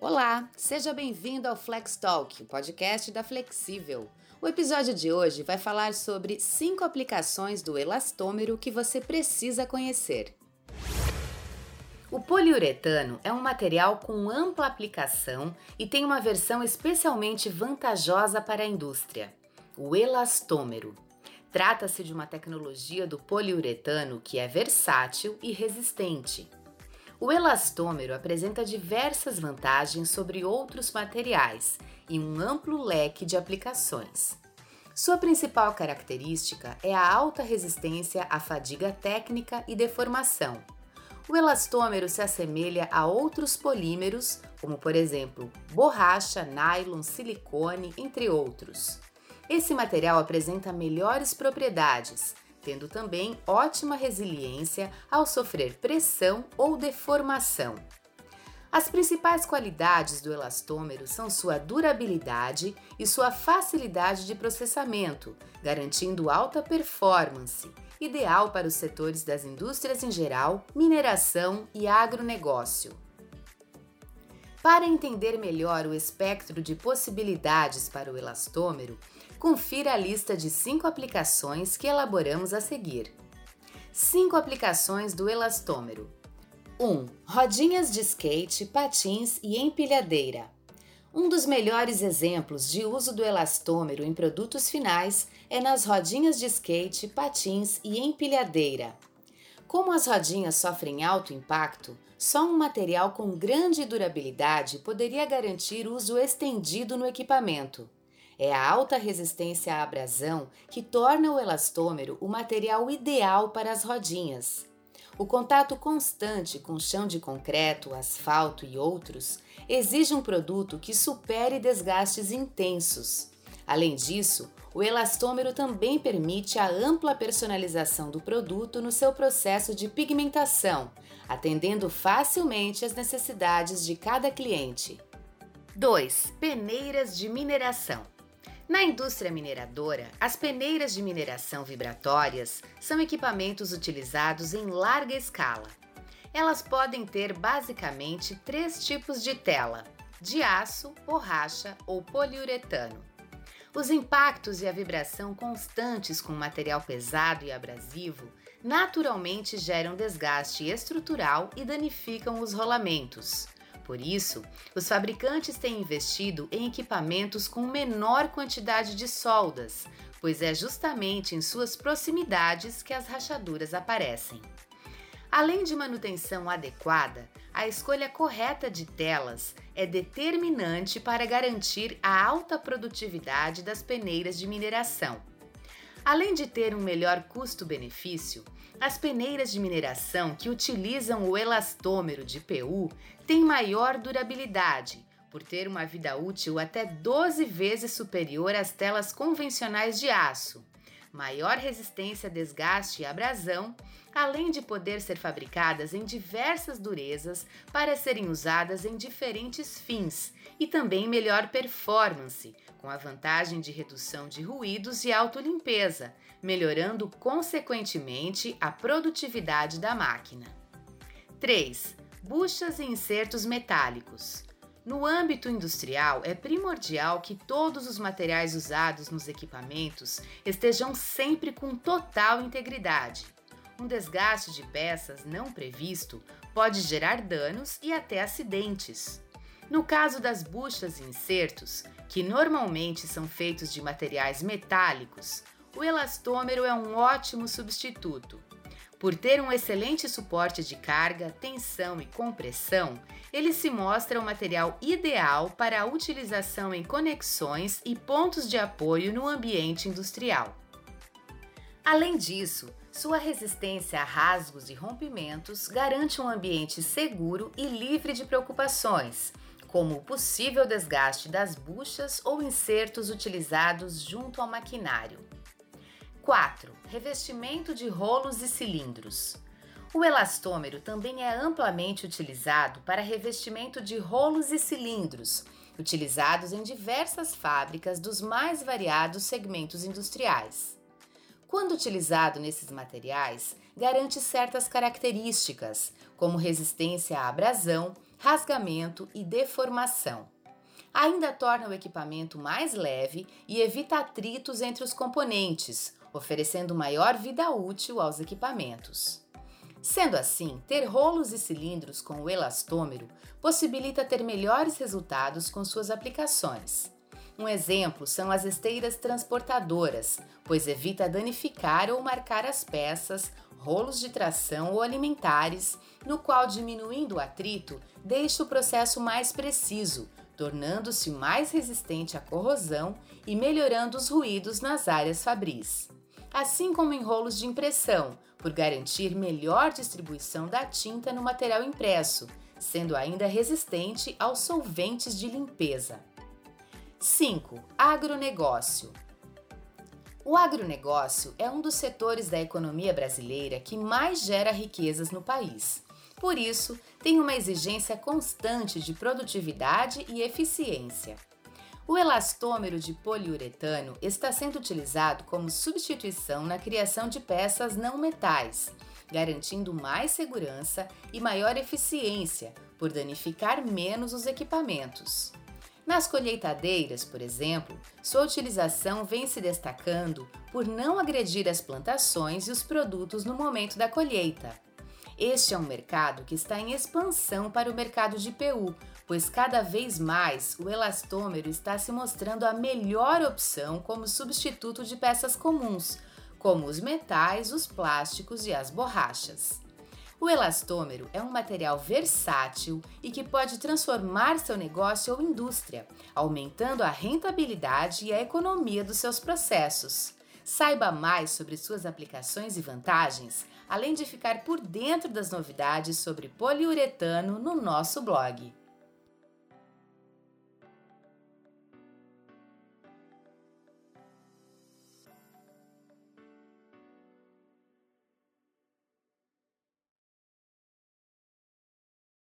Olá, seja bem-vindo ao Flex Talk, o podcast da Flexível. O episódio de hoje vai falar sobre cinco aplicações do elastômero que você precisa conhecer. O poliuretano é um material com ampla aplicação e tem uma versão especialmente vantajosa para a indústria, o elastômero. Trata-se de uma tecnologia do poliuretano que é versátil e resistente. O elastômero apresenta diversas vantagens sobre outros materiais e um amplo leque de aplicações. Sua principal característica é a alta resistência à fadiga técnica e deformação. O elastômero se assemelha a outros polímeros, como por exemplo borracha, nylon, silicone, entre outros. Esse material apresenta melhores propriedades, tendo também ótima resiliência ao sofrer pressão ou deformação. As principais qualidades do elastômero são sua durabilidade e sua facilidade de processamento, garantindo alta performance, ideal para os setores das indústrias em geral, mineração e agronegócio. Para entender melhor o espectro de possibilidades para o elastômero, confira a lista de cinco aplicações que elaboramos a seguir. 5 aplicações do elastômero. 1. Um, rodinhas de skate, patins e empilhadeira. Um dos melhores exemplos de uso do elastômero em produtos finais é nas rodinhas de skate, patins e empilhadeira. Como as rodinhas sofrem alto impacto, só um material com grande durabilidade poderia garantir uso estendido no equipamento. É a alta resistência à abrasão que torna o elastômero o material ideal para as rodinhas. O contato constante com chão de concreto, asfalto e outros exige um produto que supere desgastes intensos. Além disso, o elastômero também permite a ampla personalização do produto no seu processo de pigmentação, atendendo facilmente às necessidades de cada cliente. 2. Peneiras de mineração. Na indústria mineradora, as peneiras de mineração vibratórias são equipamentos utilizados em larga escala. Elas podem ter basicamente três tipos de tela: de aço, borracha ou poliuretano. Os impactos e a vibração constantes com material pesado e abrasivo naturalmente geram desgaste estrutural e danificam os rolamentos. Por isso, os fabricantes têm investido em equipamentos com menor quantidade de soldas, pois é justamente em suas proximidades que as rachaduras aparecem. Além de manutenção adequada, a escolha correta de telas é determinante para garantir a alta produtividade das peneiras de mineração. Além de ter um melhor custo-benefício, as peneiras de mineração que utilizam o elastômero de PU têm maior durabilidade, por ter uma vida útil até 12 vezes superior às telas convencionais de aço, maior resistência a desgaste e abrasão, além de poder ser fabricadas em diversas durezas para serem usadas em diferentes fins e também melhor performance, com a vantagem de redução de ruídos e autolimpeza, melhorando consequentemente a produtividade da máquina. 3. Buchas e insertos metálicos. No âmbito industrial, é primordial que todos os materiais usados nos equipamentos estejam sempre com total integridade. Um desgaste de peças não previsto pode gerar danos e até acidentes. No caso das buchas e insertos, que normalmente são feitos de materiais metálicos, o elastômero é um ótimo substituto. Por ter um excelente suporte de carga, tensão e compressão, ele se mostra o material ideal para a utilização em conexões e pontos de apoio no ambiente industrial. Além disso, sua resistência a rasgos e rompimentos garante um ambiente seguro e livre de preocupações, como o possível desgaste das buchas ou insertos utilizados junto ao maquinário. 4. Revestimento de rolos e cilindros. O elastômero também é amplamente utilizado para revestimento de rolos e cilindros, utilizados em diversas fábricas dos mais variados segmentos industriais. Quando utilizado nesses materiais, garante certas características, como resistência à abrasão, rasgamento e deformação. Ainda torna o equipamento mais leve e evita atritos entre os componentes, oferecendo maior vida útil aos equipamentos. Sendo assim, ter rolos e cilindros com o elastômero possibilita ter melhores resultados com suas aplicações. Um exemplo são as esteiras transportadoras, pois evita danificar ou marcar as peças, rolos de tração ou alimentares, no qual diminuindo o atrito, deixa o processo mais preciso, tornando-se mais resistente à corrosão e melhorando os ruídos nas áreas fabris. Assim como em rolos de impressão, por garantir melhor distribuição da tinta no material impresso, sendo ainda resistente aos solventes de limpeza. 5. Agronegócio. O agronegócio é um dos setores da economia brasileira que mais gera riquezas no país. Por isso, tem uma exigência constante de produtividade e eficiência. O elastômero de poliuretano está sendo utilizado como substituição na criação de peças não metais, garantindo mais segurança e maior eficiência por danificar menos os equipamentos. Nas colheitadeiras, por exemplo, sua utilização vem se destacando por não agredir as plantações e os produtos no momento da colheita. Este é um mercado que está em expansão para o mercado de PU, pois cada vez mais o elastômero está se mostrando a melhor opção como substituto de peças comuns, como os metais, os plásticos e as borrachas. O elastômero é um material versátil e que pode transformar seu negócio ou indústria, aumentando a rentabilidade e a economia dos seus processos. Saiba mais sobre suas aplicações e vantagens, além de ficar por dentro das novidades sobre poliuretano no nosso blog.